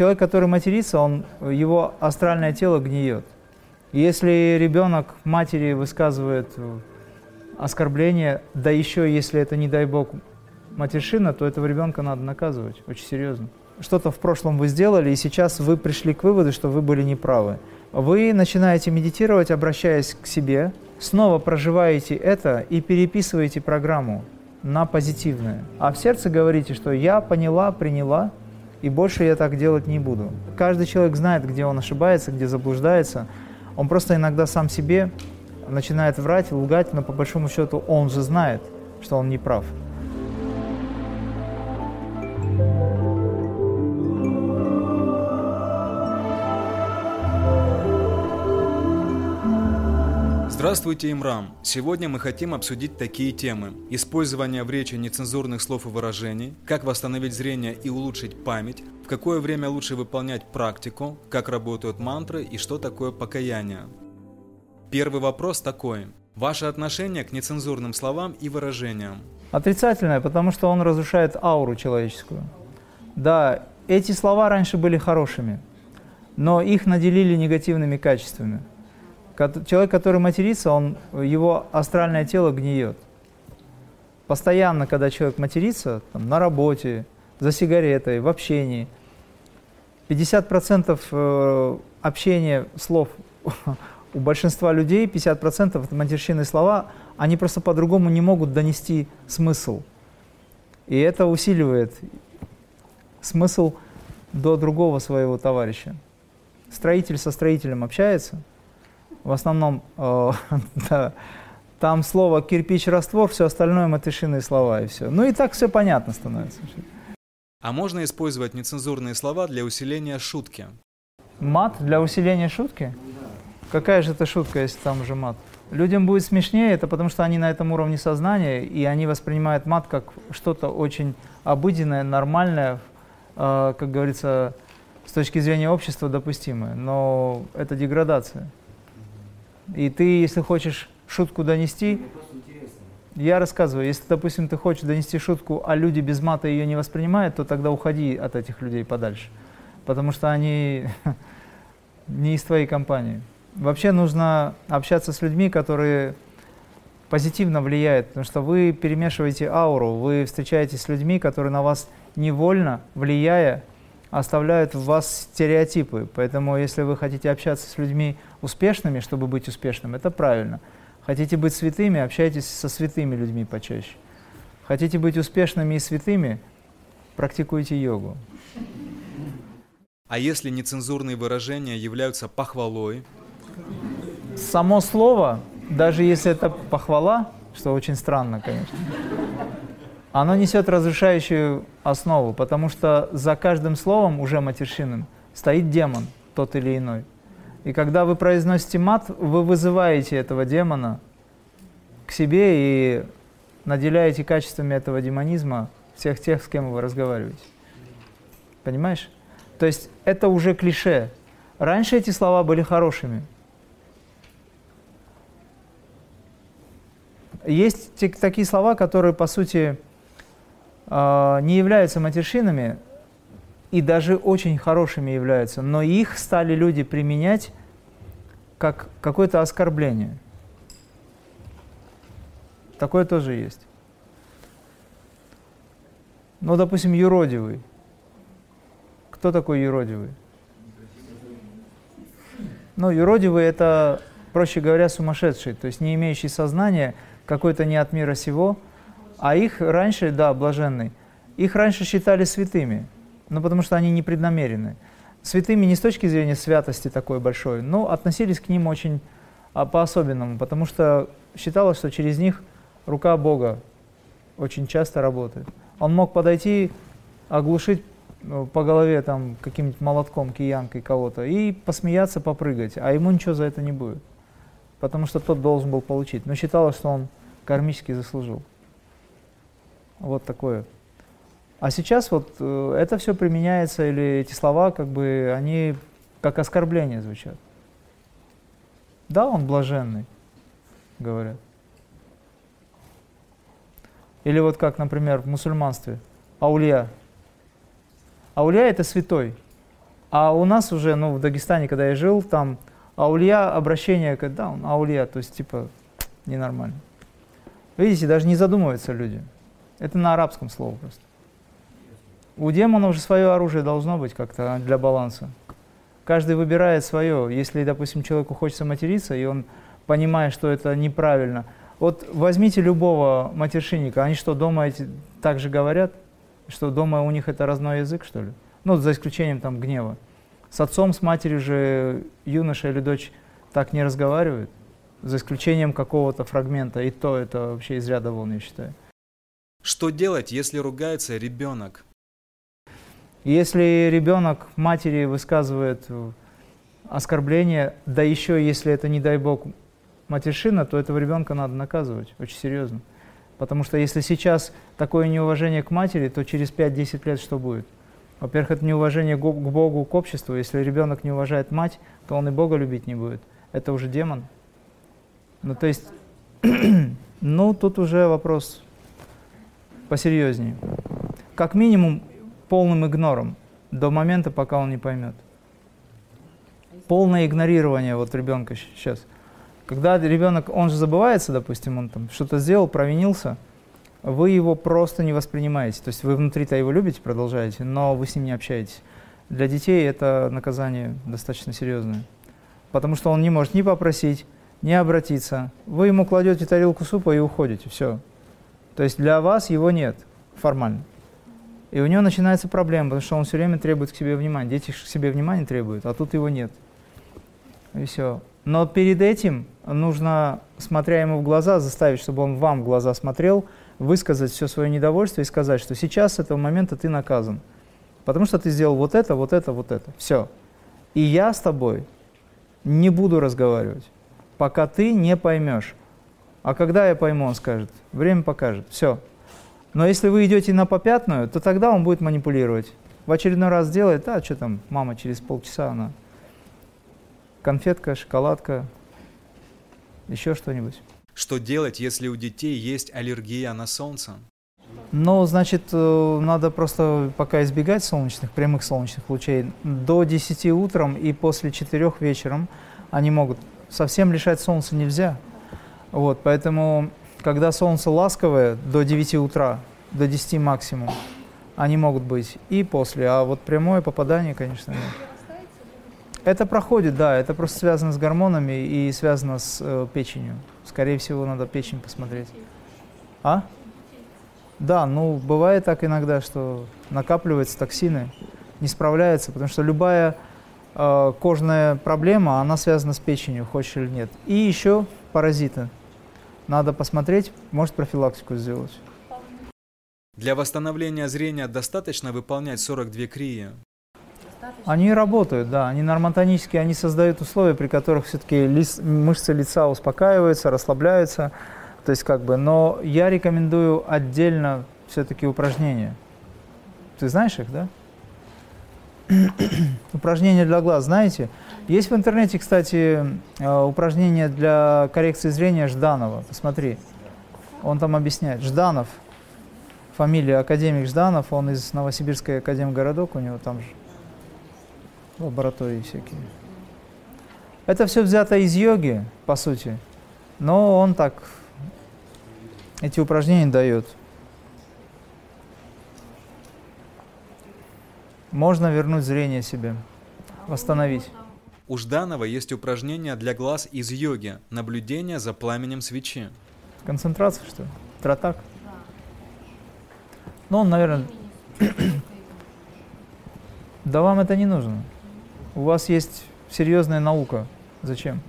человек, который матерится, он, его астральное тело гниет. Если ребенок матери высказывает оскорбление, да еще если это, не дай бог, матершина, то этого ребенка надо наказывать очень серьезно. Что-то в прошлом вы сделали, и сейчас вы пришли к выводу, что вы были неправы. Вы начинаете медитировать, обращаясь к себе, снова проживаете это и переписываете программу на позитивное. А в сердце говорите, что я поняла, приняла, и больше я так делать не буду. Каждый человек знает, где он ошибается, где заблуждается. Он просто иногда сам себе начинает врать, лгать, но по большому счету он же знает, что он не прав. Здравствуйте, Имрам! Сегодня мы хотим обсудить такие темы. Использование в речи нецензурных слов и выражений, как восстановить зрение и улучшить память, в какое время лучше выполнять практику, как работают мантры и что такое покаяние. Первый вопрос такой. Ваше отношение к нецензурным словам и выражениям? Отрицательное, потому что он разрушает ауру человеческую. Да, эти слова раньше были хорошими, но их наделили негативными качествами – Человек, который матерится, он, его астральное тело гниет. Постоянно, когда человек матерится, там, на работе, за сигаретой, в общении, 50% э, общения слов у большинства людей, 50% это матерщинные слова, они просто по-другому не могут донести смысл. И это усиливает смысл до другого своего товарища. Строитель со строителем общается – в основном э, да, там слово кирпич-раствор, все остальное матышиные слова и все. Ну и так все понятно становится. А можно использовать нецензурные слова для усиления шутки? Мат для усиления шутки? Какая же это шутка, если там уже мат? Людям будет смешнее, это потому что они на этом уровне сознания, и они воспринимают мат как что-то очень обыденное, нормальное, э, как говорится, с точки зрения общества допустимое. Но это деградация. И ты, если хочешь шутку донести, я рассказываю, если, допустим, ты хочешь донести шутку, а люди без мата ее не воспринимают, то тогда уходи от этих людей подальше. Потому что они не из твоей компании. Вообще нужно общаться с людьми, которые позитивно влияют, потому что вы перемешиваете ауру, вы встречаетесь с людьми, которые на вас невольно, влияя, оставляют в вас стереотипы. Поэтому если вы хотите общаться с людьми успешными, чтобы быть успешным, это правильно. Хотите быть святыми, общайтесь со святыми людьми почаще. Хотите быть успешными и святыми, практикуйте йогу. А если нецензурные выражения являются похвалой? Само слово, даже если это похвала, что очень странно, конечно, оно несет разрушающую основу, потому что за каждым словом, уже матершинным, стоит демон, тот или иной. И когда вы произносите мат, вы вызываете этого демона к себе и наделяете качествами этого демонизма всех тех, с кем вы разговариваете. Понимаешь? То есть это уже клише. Раньше эти слова были хорошими. Есть такие слова, которые, по сути, а, не являются матершинами и даже очень хорошими являются, но их стали люди применять как какое-то оскорбление. Такое тоже есть. Ну, допустим, юродивый. Кто такой юродивый? Ну, юродивый – это, проще говоря, сумасшедший, то есть не имеющий сознания, какой-то не от мира сего – а их раньше, да, блаженный, их раньше считали святыми, ну потому что они непреднамеренны. Святыми не с точки зрения святости такой большой, но относились к ним очень а, по-особенному, потому что считалось, что через них рука Бога очень часто работает. Он мог подойти, оглушить э, по голове там каким-нибудь молотком, киянкой кого-то и посмеяться, попрыгать, а ему ничего за это не будет, потому что тот должен был получить. Но считалось, что он кармически заслужил. Вот такое. А сейчас вот э, это все применяется, или эти слова, как бы, они как оскорбление звучат. Да, он блаженный, говорят. Или вот как, например, в мусульманстве, аулия. Аулия – это святой. А у нас уже, ну, в Дагестане, когда я жил, там аулья, обращение, да, он аулья, то есть, типа, ненормально. Видите, даже не задумываются люди. Это на арабском слово просто. У демона уже свое оружие должно быть как-то для баланса. Каждый выбирает свое. Если, допустим, человеку хочется материться, и он понимает, что это неправильно. Вот возьмите любого матершинника, они что, дома эти так же говорят? Что дома у них это родной язык, что ли? Ну, за исключением там гнева. С отцом, с матерью же юноша или дочь так не разговаривают, за исключением какого-то фрагмента, и то это вообще из ряда вон, я считаю. Что делать, если ругается ребенок? Если ребенок матери высказывает оскорбление, да еще если это, не дай бог, матершина, то этого ребенка надо наказывать очень серьезно. Потому что если сейчас такое неуважение к матери, то через 5-10 лет что будет? Во-первых, это неуважение к Богу, к обществу. Если ребенок не уважает мать, то он и Бога любить не будет. Это уже демон. Ну, то есть, ну, тут уже вопрос посерьезнее. Как минимум, полным игнором до момента, пока он не поймет. Полное игнорирование вот ребенка сейчас. Когда ребенок, он же забывается, допустим, он там что-то сделал, провинился, вы его просто не воспринимаете. То есть вы внутри-то его любите, продолжаете, но вы с ним не общаетесь. Для детей это наказание достаточно серьезное. Потому что он не может ни попросить, ни обратиться. Вы ему кладете тарелку супа и уходите, все. То есть для вас его нет формально. И у него начинается проблема, потому что он все время требует к себе внимания. Дети к себе внимания требуют, а тут его нет. И все. Но перед этим нужно, смотря ему в глаза, заставить, чтобы он вам в глаза смотрел, высказать все свое недовольство и сказать, что сейчас с этого момента ты наказан. Потому что ты сделал вот это, вот это, вот это. Все. И я с тобой не буду разговаривать, пока ты не поймешь. А когда я пойму, он скажет. Время покажет. Все. Но если вы идете на попятную, то тогда он будет манипулировать. В очередной раз сделает, а что там, мама через полчаса она конфетка, шоколадка, еще что-нибудь. Что делать, если у детей есть аллергия на солнце? Ну, значит, э, надо просто пока избегать солнечных, прямых солнечных лучей. До 10 утром и после 4 вечером они могут. Совсем лишать солнца нельзя. Вот, поэтому когда солнце ласковое, до 9 утра, до 10 максимум, они могут быть и после. А вот прямое попадание, конечно, нет. Это проходит, да, это просто связано с гормонами и связано с э, печенью. Скорее всего, надо печень посмотреть. А? Да, ну бывает так иногда, что накапливаются токсины, не справляется, потому что любая э, кожная проблема, она связана с печенью, хочешь или нет. И еще паразиты. Надо посмотреть, может профилактику сделать. Для восстановления зрения достаточно выполнять 42 крии? Они работают, да, они нормотонически, они создают условия, при которых все-таки лис, мышцы лица успокаиваются, расслабляются, то есть как бы, но я рекомендую отдельно все-таки упражнения. Ты знаешь их, да? упражнения для глаз, знаете? Есть в интернете, кстати, э, упражнения для коррекции зрения Жданова. Посмотри. Он там объясняет. Жданов. Фамилия академик Жданов. Он из Новосибирской академгородок. У него там же лаборатории всякие. Это все взято из йоги, по сути. Но он так эти упражнения дает. Можно вернуть зрение себе, восстановить. У Жданова есть упражнения для глаз из йоги, наблюдение за пламенем свечи. Концентрация, что ли? Тратак? Ну, он, наверное... да вам это не нужно. У вас есть серьезная наука. Зачем?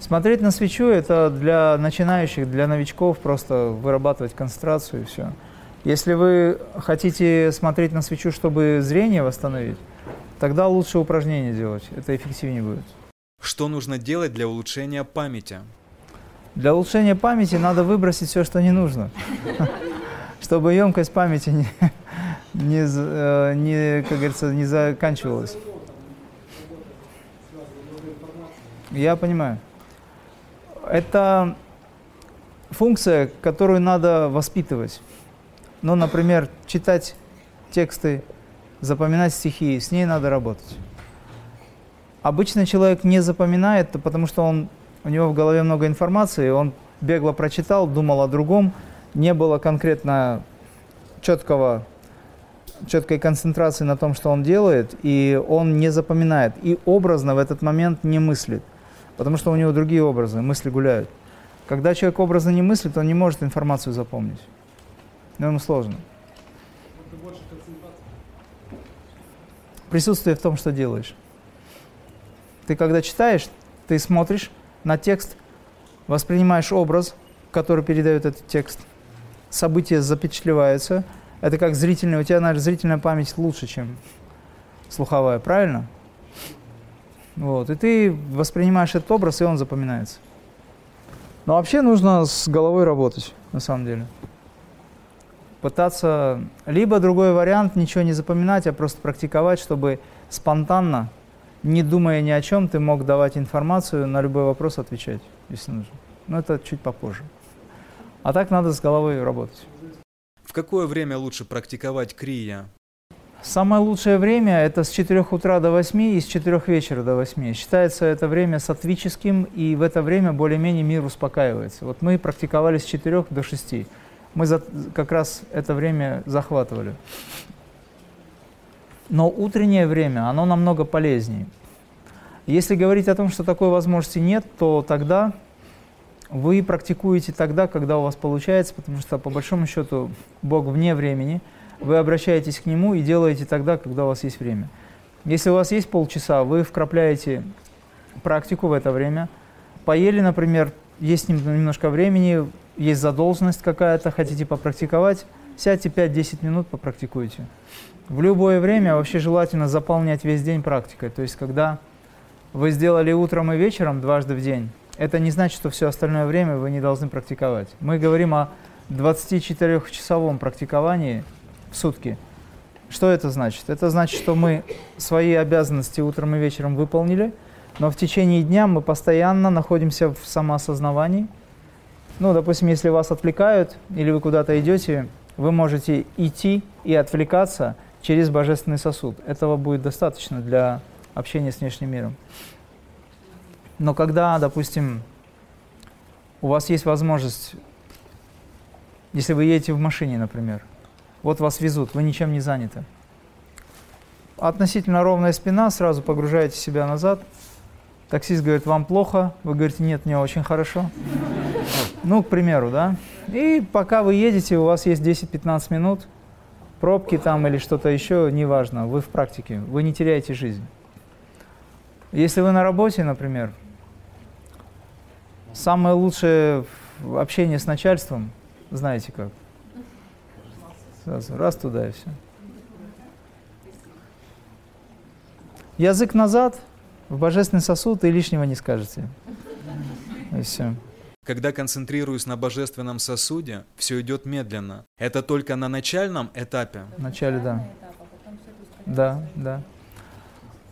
Смотреть на свечу – это для начинающих, для новичков просто вырабатывать концентрацию и все. Если вы хотите смотреть на свечу, чтобы зрение восстановить, тогда лучше упражнения делать, это эффективнее будет. Что нужно делать для улучшения памяти? Для улучшения памяти надо выбросить все, что не нужно, чтобы емкость памяти не, не, э, не, как говорится, не заканчивалась. Я понимаю. Это функция, которую надо воспитывать. Ну, например, читать тексты запоминать стихи, с ней надо работать. Обычно человек не запоминает, потому что он, у него в голове много информации, он бегло прочитал, думал о другом, не было конкретно четкого, четкой концентрации на том, что он делает, и он не запоминает, и образно в этот момент не мыслит, потому что у него другие образы, мысли гуляют. Когда человек образно не мыслит, он не может информацию запомнить. Но ему сложно. Присутствие в том, что делаешь. Ты когда читаешь, ты смотришь на текст, воспринимаешь образ, который передает этот текст. События запечатлеваются. Это как зрительная, у тебя, наверное, зрительная память лучше, чем слуховая, правильно? Вот, и ты воспринимаешь этот образ, и он запоминается. Но вообще нужно с головой работать, на самом деле. Пытаться, либо другой вариант, ничего не запоминать, а просто практиковать, чтобы спонтанно, не думая ни о чем, ты мог давать информацию, на любой вопрос отвечать, если нужно. Но это чуть попозже. А так надо с головой работать. В какое время лучше практиковать крия? Самое лучшее время – это с 4 утра до 8 и с 4 вечера до 8. Считается это время сатвическим, и в это время более-менее мир успокаивается. Вот мы практиковали с 4 до 6. Мы за, как раз это время захватывали. Но утреннее время, оно намного полезнее. Если говорить о том, что такой возможности нет, то тогда вы практикуете тогда, когда у вас получается, потому что по большому счету Бог вне времени – вы обращаетесь к нему и делаете тогда, когда у вас есть время. Если у вас есть полчаса, вы вкрапляете практику в это время. Поели, например, есть немножко времени, есть задолженность какая-то, хотите попрактиковать, сядьте 5-10 минут, попрактикуйте. В любое время вообще желательно заполнять весь день практикой. То есть, когда вы сделали утром и вечером дважды в день, это не значит, что все остальное время вы не должны практиковать. Мы говорим о 24-часовом практиковании – в сутки. Что это значит? Это значит, что мы свои обязанности утром и вечером выполнили, но в течение дня мы постоянно находимся в самоосознавании. Ну, допустим, если вас отвлекают или вы куда-то идете, вы можете идти и отвлекаться через божественный сосуд. Этого будет достаточно для общения с внешним миром. Но когда, допустим, у вас есть возможность, если вы едете в машине, например, вот вас везут, вы ничем не заняты. Относительно ровная спина, сразу погружаете себя назад. Таксист говорит, вам плохо, вы говорите, нет, мне очень хорошо. Ну, к примеру, да. И пока вы едете, у вас есть 10-15 минут, пробки там или что-то еще, неважно, вы в практике, вы не теряете жизнь. Если вы на работе, например, самое лучшее общение с начальством, знаете как – Сразу раз туда и все. Язык назад, в божественный сосуд, и лишнего не скажете. И все. Когда концентрируюсь на божественном сосуде, все идет медленно. Это только на начальном этапе? В начале, да. Да, да.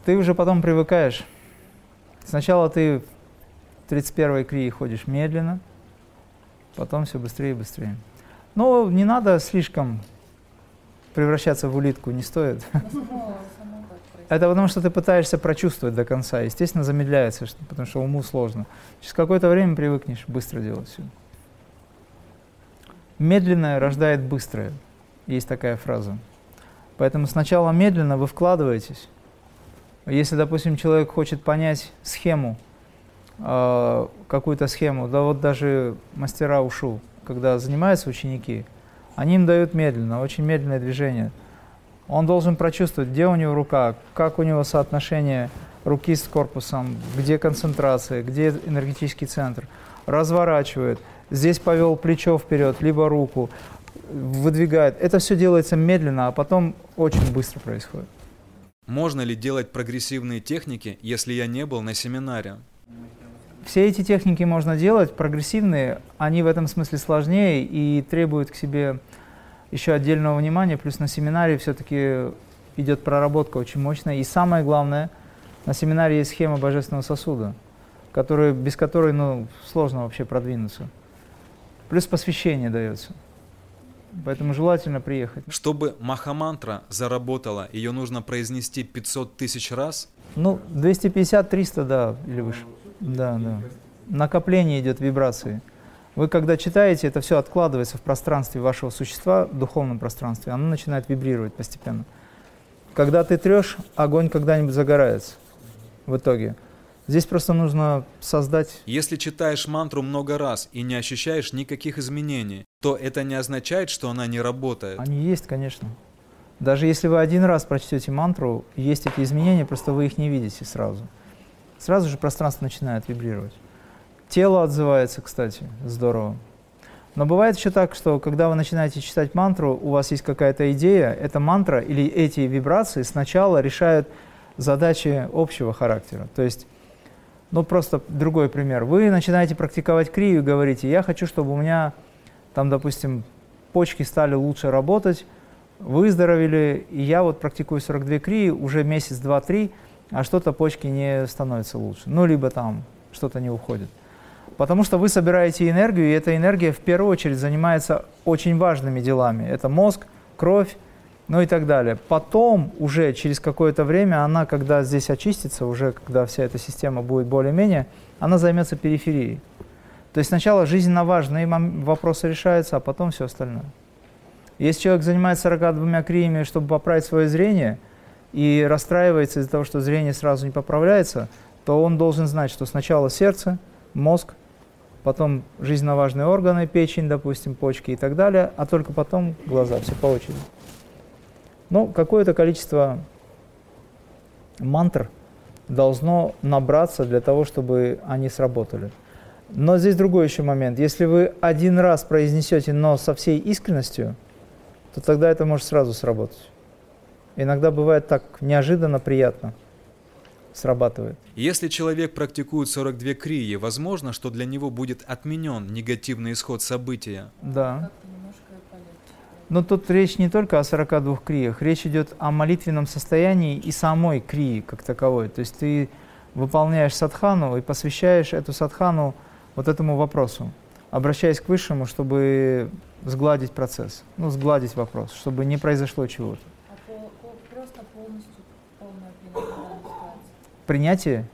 Ты уже потом привыкаешь. Сначала ты в 31-й крии ходишь медленно, потом все быстрее и быстрее. Но не надо слишком превращаться в улитку не стоит. Это потому, что ты пытаешься прочувствовать до конца. Естественно, замедляется, потому что уму сложно. Через какое-то время привыкнешь быстро делать все. Медленное рождает быстрое. Есть такая фраза. Поэтому сначала медленно вы вкладываетесь. Если, допустим, человек хочет понять схему, э, какую-то схему, да вот даже мастера ушу, когда занимаются ученики, они им дают медленно, очень медленное движение. Он должен прочувствовать, где у него рука, как у него соотношение руки с корпусом, где концентрация, где энергетический центр. Разворачивает. Здесь повел плечо вперед, либо руку, выдвигает. Это все делается медленно, а потом очень быстро происходит. Можно ли делать прогрессивные техники, если я не был на семинаре? Все эти техники можно делать, прогрессивные, они в этом смысле сложнее и требуют к себе еще отдельного внимания, плюс на семинаре все-таки идет проработка очень мощная. И самое главное, на семинаре есть схема божественного сосуда, который, без которой ну, сложно вообще продвинуться. Плюс посвящение дается. Поэтому желательно приехать. Чтобы махамантра заработала, ее нужно произнести 500 тысяч раз? Ну, 250-300, да, или выше. Да, да. Накопление идет вибрации. Вы когда читаете, это все откладывается в пространстве вашего существа, в духовном пространстве, оно начинает вибрировать постепенно. Когда ты трешь, огонь когда-нибудь загорается в итоге. Здесь просто нужно создать... Если читаешь мантру много раз и не ощущаешь никаких изменений, то это не означает, что она не работает. Они есть, конечно. Даже если вы один раз прочтете мантру, есть эти изменения, просто вы их не видите сразу. Сразу же пространство начинает вибрировать. Тело отзывается, кстати, здорово. Но бывает еще так, что когда вы начинаете читать мантру, у вас есть какая-то идея, эта мантра или эти вибрации сначала решают задачи общего характера. То есть, ну просто другой пример. Вы начинаете практиковать крию и говорите, я хочу, чтобы у меня, там, допустим, почки стали лучше работать, выздоровели, и я вот практикую 42 крии уже месяц, два, три, а что-то почки не становятся лучше. Ну, либо там что-то не уходит. Потому что вы собираете энергию, и эта энергия в первую очередь занимается очень важными делами. Это мозг, кровь, ну и так далее. Потом уже через какое-то время она, когда здесь очистится, уже когда вся эта система будет более-менее, она займется периферией. То есть сначала жизненно важные вопросы решаются, а потом все остальное. Если человек занимается 42 криями, чтобы поправить свое зрение, и расстраивается из-за того, что зрение сразу не поправляется, то он должен знать, что сначала сердце, мозг, потом жизненно важные органы, печень, допустим, почки и так далее, а только потом глаза, все по очереди. Но какое-то количество мантр должно набраться для того, чтобы они сработали. Но здесь другой еще момент. Если вы один раз произнесете «но» со всей искренностью, то тогда это может сразу сработать. Иногда бывает так неожиданно приятно – срабатывает. Если человек практикует 42 крии, возможно, что для него будет отменен негативный исход события. Да. Но тут речь не только о 42 криях, речь идет о молитвенном состоянии и самой крии как таковой. То есть ты выполняешь садхану и посвящаешь эту садхану вот этому вопросу, обращаясь к Высшему, чтобы сгладить процесс, ну, сгладить вопрос, чтобы не произошло чего-то. Принятие.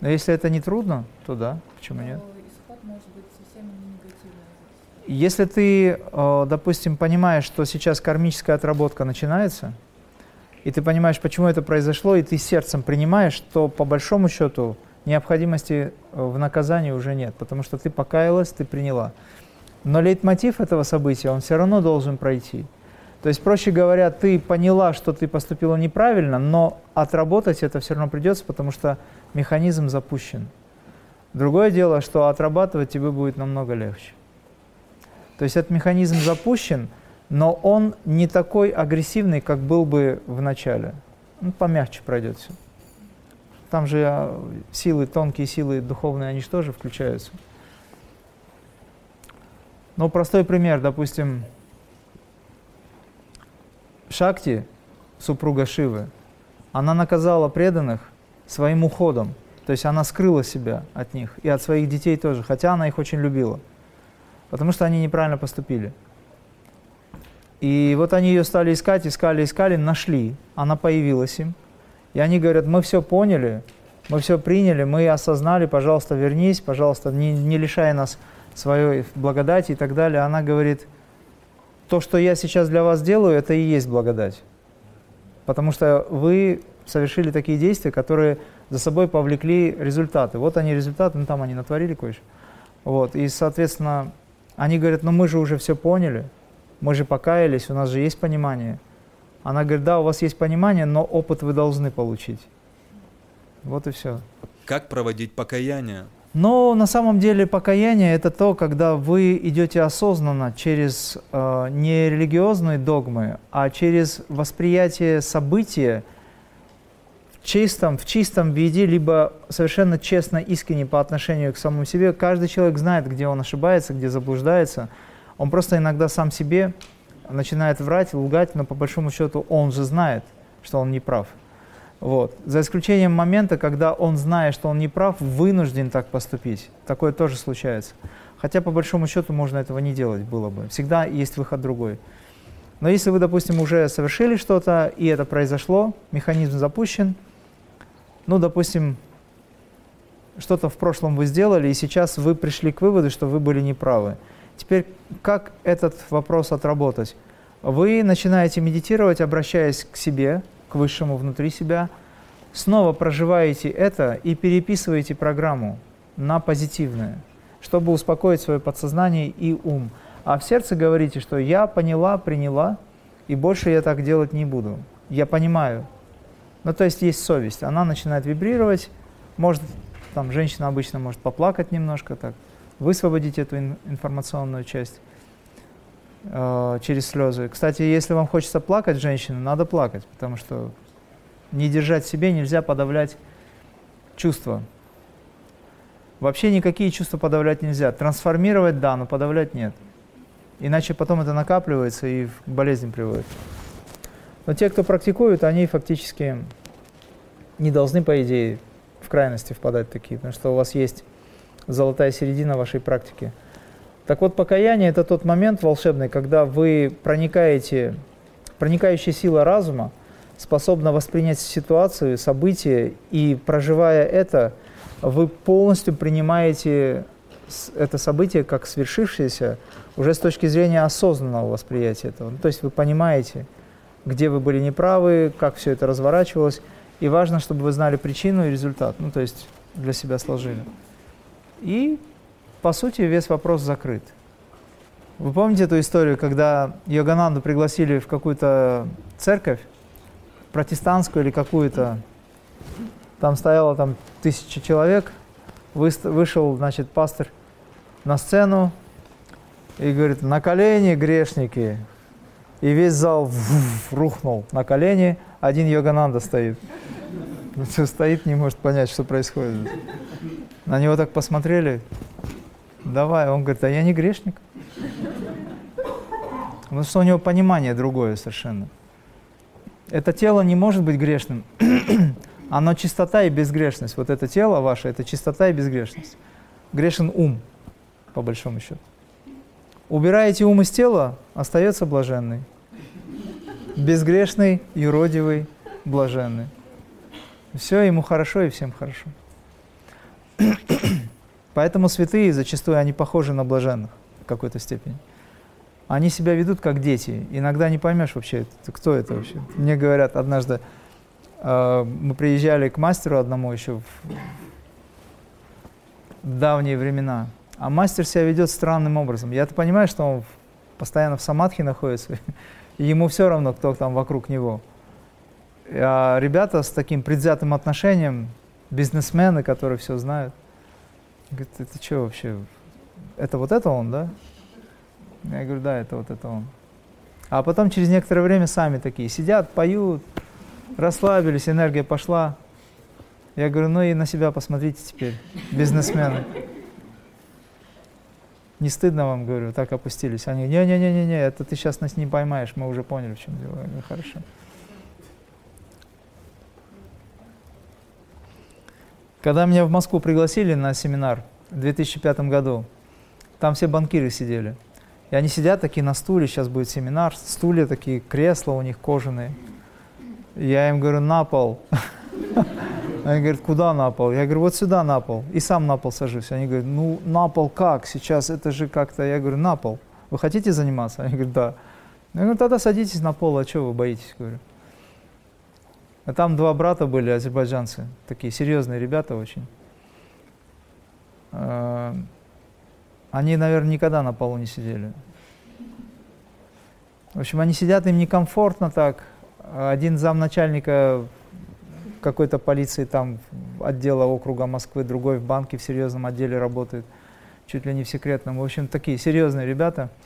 Но если это не трудно, то да, почему нет? Если ты, э, допустим, понимаешь, что сейчас кармическая отработка начинается, и ты понимаешь, почему это произошло, и ты сердцем принимаешь, то по большому счету необходимости э, в наказании уже нет, потому что ты покаялась, ты приняла. Но лейтмотив этого события, он все равно должен пройти. То есть, проще говоря, ты поняла, что ты поступила неправильно, но отработать это все равно придется, потому что механизм запущен. Другое дело, что отрабатывать тебе будет намного легче. То есть этот механизм запущен, но он не такой агрессивный, как был бы в начале. Ну, помягче пройдет все. Там же а, силы, тонкие силы духовные, они же тоже включаются. Ну, простой пример, допустим, Шакти, супруга Шивы, она наказала преданных своим уходом. То есть она скрыла себя от них и от своих детей тоже, хотя она их очень любила. Потому что они неправильно поступили. И вот они ее стали искать, искали, искали, нашли. Она появилась им. И они говорят, мы все поняли, мы все приняли, мы осознали, пожалуйста, вернись, пожалуйста, не, не лишай нас своей благодати и так далее. Она говорит, то, что я сейчас для вас делаю, это и есть благодать. Потому что вы совершили такие действия, которые за собой повлекли результаты. Вот они результаты, ну там они натворили кое-что. Вот, и, соответственно, они говорят, ну мы же уже все поняли, мы же покаялись, у нас же есть понимание. Она говорит, да, у вас есть понимание, но опыт вы должны получить. Вот и все. Как проводить покаяние? Но на самом деле покаяние это то, когда вы идете осознанно через э, не религиозные догмы, а через восприятие события в чистом, в чистом виде, либо совершенно честно, искренне по отношению к самому себе. Каждый человек знает, где он ошибается, где заблуждается. Он просто иногда сам себе начинает врать, лгать, но по большому счету он же знает, что он не прав. Вот. За исключением момента, когда он, зная, что он не прав, вынужден так поступить. Такое тоже случается. Хотя, по большому счету, можно этого не делать было бы. Всегда есть выход другой. Но если вы, допустим, уже совершили что-то, и это произошло, механизм запущен, ну, допустим, что-то в прошлом вы сделали, и сейчас вы пришли к выводу, что вы были неправы. Теперь как этот вопрос отработать? Вы начинаете медитировать, обращаясь к себе, к высшему внутри себя, снова проживаете это и переписываете программу на позитивное, чтобы успокоить свое подсознание и ум. А в сердце говорите, что я поняла, приняла, и больше я так делать не буду. Я понимаю. Ну, то есть есть совесть. Она начинает вибрировать, может, там женщина обычно может поплакать немножко, так, высвободить эту информационную часть э, через слезы. Кстати, если вам хочется плакать, женщина, надо плакать, потому что не держать себе нельзя подавлять чувства. Вообще никакие чувства подавлять нельзя. Трансформировать – да, но подавлять – нет. Иначе потом это накапливается и к болезням приводит. Но те, кто практикуют, они фактически не должны, по идее, в крайности впадать такие, потому что у вас есть золотая середина вашей практики. Так вот, покаяние – это тот момент волшебный, когда вы проникаете, проникающая сила разума способна воспринять ситуацию, событие, и проживая это, вы полностью принимаете это событие как свершившееся уже с точки зрения осознанного восприятия этого. Ну, то есть вы понимаете, где вы были неправы, как все это разворачивалось, и важно, чтобы вы знали причину и результат, ну то есть для себя сложили. И, по сути, весь вопрос закрыт. Вы помните эту историю, когда Йогананду пригласили в какую-то церковь, протестантскую или какую-то, там стояло там тысяча человек, вышел, значит, пастор на сцену и говорит, на колени, грешники. И весь зал рухнул на колени, один Йогананда стоит. Стоит, не может понять, что происходит. На него так посмотрели. Давай. Он говорит, а я не грешник. Потому что у него понимание другое совершенно. Это тело не может быть грешным. Оно чистота и безгрешность. Вот это тело ваше, это чистота и безгрешность. Грешен ум, по большому счету. Убираете ум из тела, остается блаженный. Безгрешный, юродивый, блаженный. Все ему хорошо и всем хорошо. Поэтому святые зачастую они похожи на блаженных в какой-то степени. Они себя ведут как дети. Иногда не поймешь вообще, кто это вообще. Мне говорят, однажды э, мы приезжали к мастеру одному еще в, давние времена, а мастер себя ведет странным образом. Я-то понимаю, что он постоянно в самадхи находится, и ему все равно, кто там вокруг него. А ребята с таким предвзятым отношением, бизнесмены, которые все знают, говорят, это что вообще, это вот это он, да? Я говорю, да, это вот это он. А потом через некоторое время сами такие сидят, поют, расслабились, энергия пошла. Я говорю, ну и на себя посмотрите теперь, бизнесмены. Не стыдно вам, говорю, так опустились. Они, не-не-не-не, это ты сейчас нас не поймаешь, мы уже поняли, в чем дело. Я говорю, хорошо. Когда меня в Москву пригласили на семинар в 2005 году, там все банкиры сидели. И они сидят такие на стуле, сейчас будет семинар, стулья такие, кресла у них кожаные. Я им говорю, на пол. Они говорят, куда на пол? Я говорю, вот сюда на пол. И сам на пол сажусь. Они говорят, ну на пол как? Сейчас это же как-то... Я говорю, на пол. Вы хотите заниматься? Они говорят, да. Я говорю, тогда садитесь на пол, а чего вы боитесь? Говорю. А там два брата были, азербайджанцы, такие серьезные ребята очень. А, они, наверное, никогда на полу не сидели. В общем, они сидят, им некомфортно так. Один замначальника какой-то полиции там отдела округа Москвы, другой в банке в серьезном отделе работает, чуть ли не в секретном. В общем, такие серьезные ребята –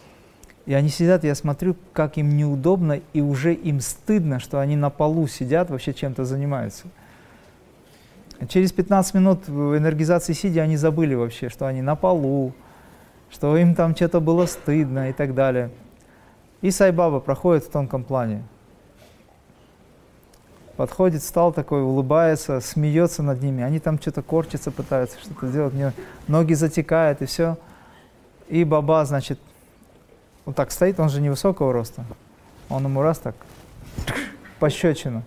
и они сидят, я смотрю, как им неудобно, и уже им стыдно, что они на полу сидят, вообще чем-то занимаются. Через 15 минут в энергизации сидя они забыли вообще, что они на полу, что им там что-то было стыдно и так далее. И Сайбаба проходит в тонком плане. Подходит, стал такой, улыбается, смеется над ними. Они там что-то корчатся, пытаются что-то сделать. Мне ноги затекают и все. И Баба, значит, вот так стоит, он же невысокого роста. Он ему раз так, пощечину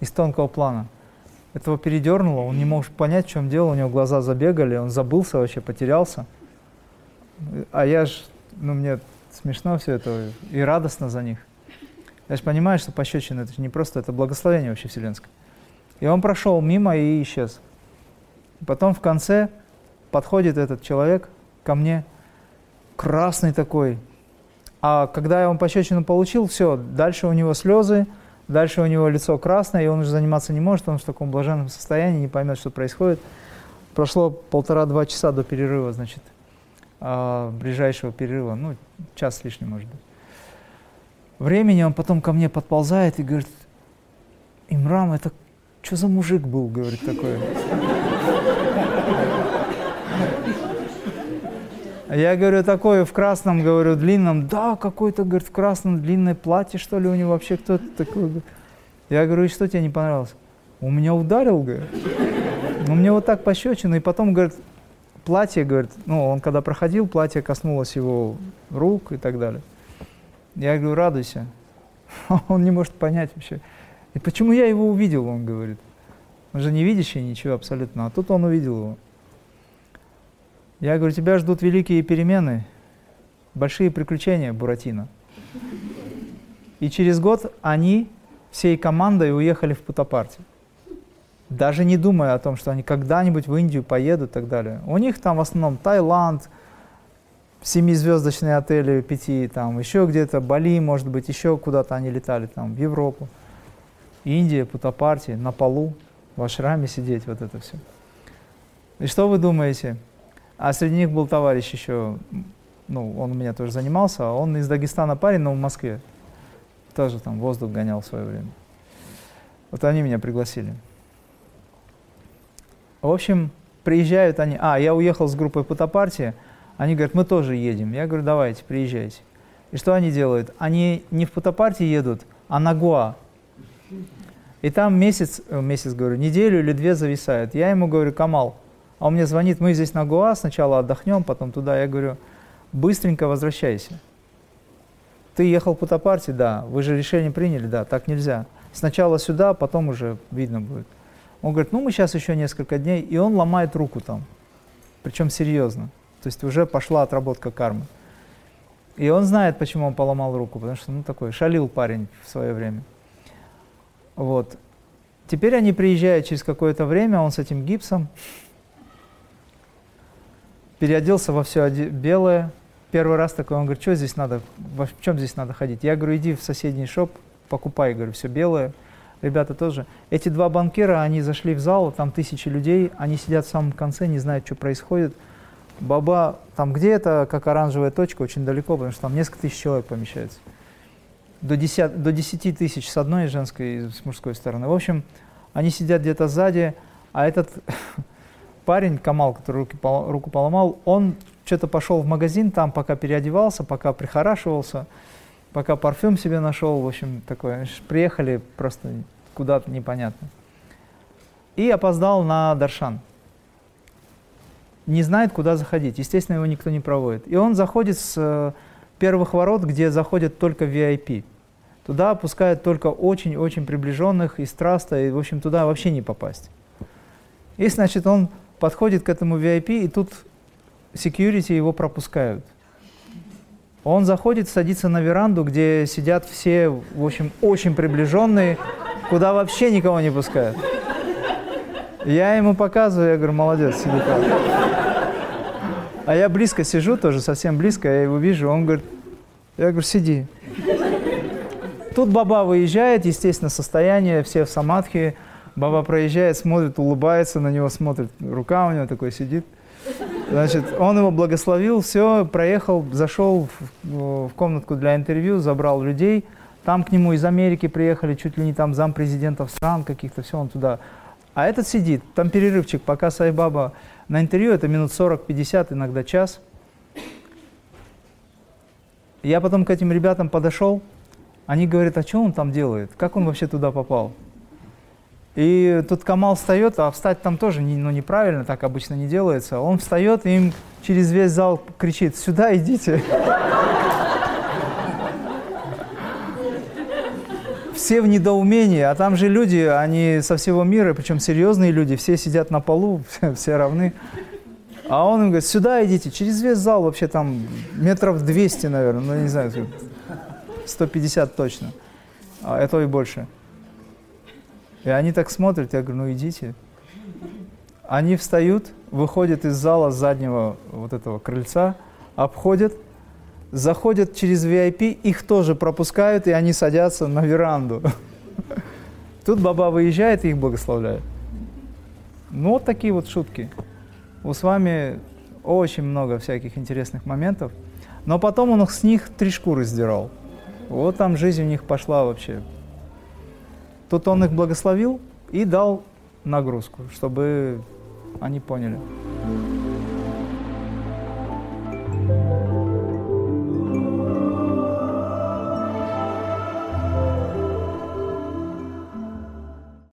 из тонкого плана. Этого передернуло, он не мог понять, в чем дело, у него глаза забегали, он забылся вообще, потерялся. А я ж, ну мне смешно все это и радостно за них. Я же понимаю, что пощечина это не просто, это благословение вообще вселенское. И он прошел мимо и исчез. Потом в конце подходит этот человек ко мне, красный такой. А когда я он пощечину получил, все, дальше у него слезы, дальше у него лицо красное, и он уже заниматься не может, он в таком блаженном состоянии, не поймет, что происходит. Прошло полтора-два часа до перерыва, значит, а, ближайшего перерыва, ну, час с лишним, может быть. Времени он потом ко мне подползает и говорит, Имрам, это что за мужик был, говорит, такой. Я говорю, такой в красном, говорю, длинном. Да, какой-то, говорит, в красном длинное платье, что ли, у него вообще кто-то такой. Я говорю, и что тебе не понравилось? У меня ударил, говорит. Ну, мне вот так пощечину, и потом, говорит, платье, говорит, ну, он когда проходил, платье коснулось его рук и так далее. Я говорю, радуйся. Он не может понять вообще. И почему я его увидел, он говорит. Он же не видящий ничего абсолютно, а тут он увидел его. Я говорю, тебя ждут великие перемены, большие приключения, Буратино. И через год они всей командой уехали в Путапарти. Даже не думая о том, что они когда-нибудь в Индию поедут и так далее. У них там в основном Таиланд, семизвездочные отели, пяти, там еще где-то, Бали, может быть, еще куда-то они летали, там, в Европу. Индия, Путапарти, на полу, в ашраме сидеть, вот это все. И что вы думаете? А среди них был товарищ еще, ну, он у меня тоже занимался, а он из Дагестана парень, но в Москве. Тоже там воздух гонял в свое время. Вот они меня пригласили. В общем, приезжают они. А, я уехал с группой Путапарти. Они говорят, мы тоже едем. Я говорю, давайте, приезжайте. И что они делают? Они не в Путапарти едут, а на Гуа. И там месяц, э, месяц, говорю, неделю или две зависают. Я ему говорю, Камал, а он мне звонит, мы здесь на Гоа, сначала отдохнем, потом туда. Я говорю, быстренько возвращайся. Ты ехал в Путапарте, да. Вы же решение приняли, да. Так нельзя. Сначала сюда, потом уже видно будет. Он говорит, ну мы сейчас еще несколько дней, и он ломает руку там. Причем серьезно. То есть уже пошла отработка кармы. И он знает, почему он поломал руку, потому что, ну, такой, шалил парень в свое время. Вот. Теперь они приезжают через какое-то время, он с этим гипсом, переоделся во все белое. Первый раз такой, он говорит, что здесь надо, в чем здесь надо ходить? Я говорю, иди в соседний шоп, покупай, говорю, все белое. Ребята тоже. Эти два банкира, они зашли в зал, там тысячи людей, они сидят в самом конце, не знают, что происходит. Баба, там где это, как оранжевая точка, очень далеко, потому что там несколько тысяч человек помещается. До 10, до 10 тысяч с одной женской и с мужской стороны. В общем, они сидят где-то сзади, а этот парень, Камал, который руки, руку поломал, он что-то пошел в магазин, там пока переодевался, пока прихорашивался, пока парфюм себе нашел, в общем, такое. Приехали просто куда-то непонятно. И опоздал на Даршан. Не знает, куда заходить. Естественно, его никто не проводит. И он заходит с э, первых ворот, где заходят только VIP. Туда пускают только очень-очень приближенных из траста, и, в общем, туда вообще не попасть. И, значит, он подходит к этому VIP, и тут security его пропускают. Он заходит, садится на веранду, где сидят все, в общем, очень приближенные, куда вообще никого не пускают. Я ему показываю, я говорю, молодец, сиди так. А я близко сижу, тоже совсем близко, я его вижу, он говорит, я говорю, сиди. Тут баба выезжает, естественно, состояние, все в самадхи, Баба проезжает, смотрит, улыбается на него, смотрит, рука у него такой сидит. Значит, он его благословил, все, проехал, зашел в, в комнатку для интервью, забрал людей. Там к нему из Америки приехали, чуть ли не там зампрезидентов стран каких-то, все, он туда. А этот сидит, там перерывчик, пока Сайбаба на интервью, это минут 40-50, иногда час. Я потом к этим ребятам подошел, они говорят, а что он там делает, как он вообще туда попал? И тут Камал встает, а встать там тоже не, ну, неправильно, так обычно не делается. Он встает и им через весь зал кричит, сюда идите. все в недоумении, а там же люди, они со всего мира, причем серьезные люди, все сидят на полу, все равны. А он им говорит, сюда идите, через весь зал вообще там метров 200, наверное, ну не знаю, 150 точно, а это и больше. И они так смотрят, я говорю, ну идите. Они встают, выходят из зала заднего вот этого крыльца, обходят, заходят через VIP, их тоже пропускают, и они садятся на веранду. Тут баба выезжает и их благословляет. Ну, вот такие вот шутки. У с вами очень много всяких интересных моментов. Но потом он с них три шкуры сдирал. Вот там жизнь у них пошла вообще. Тут он их благословил и дал нагрузку, чтобы они поняли.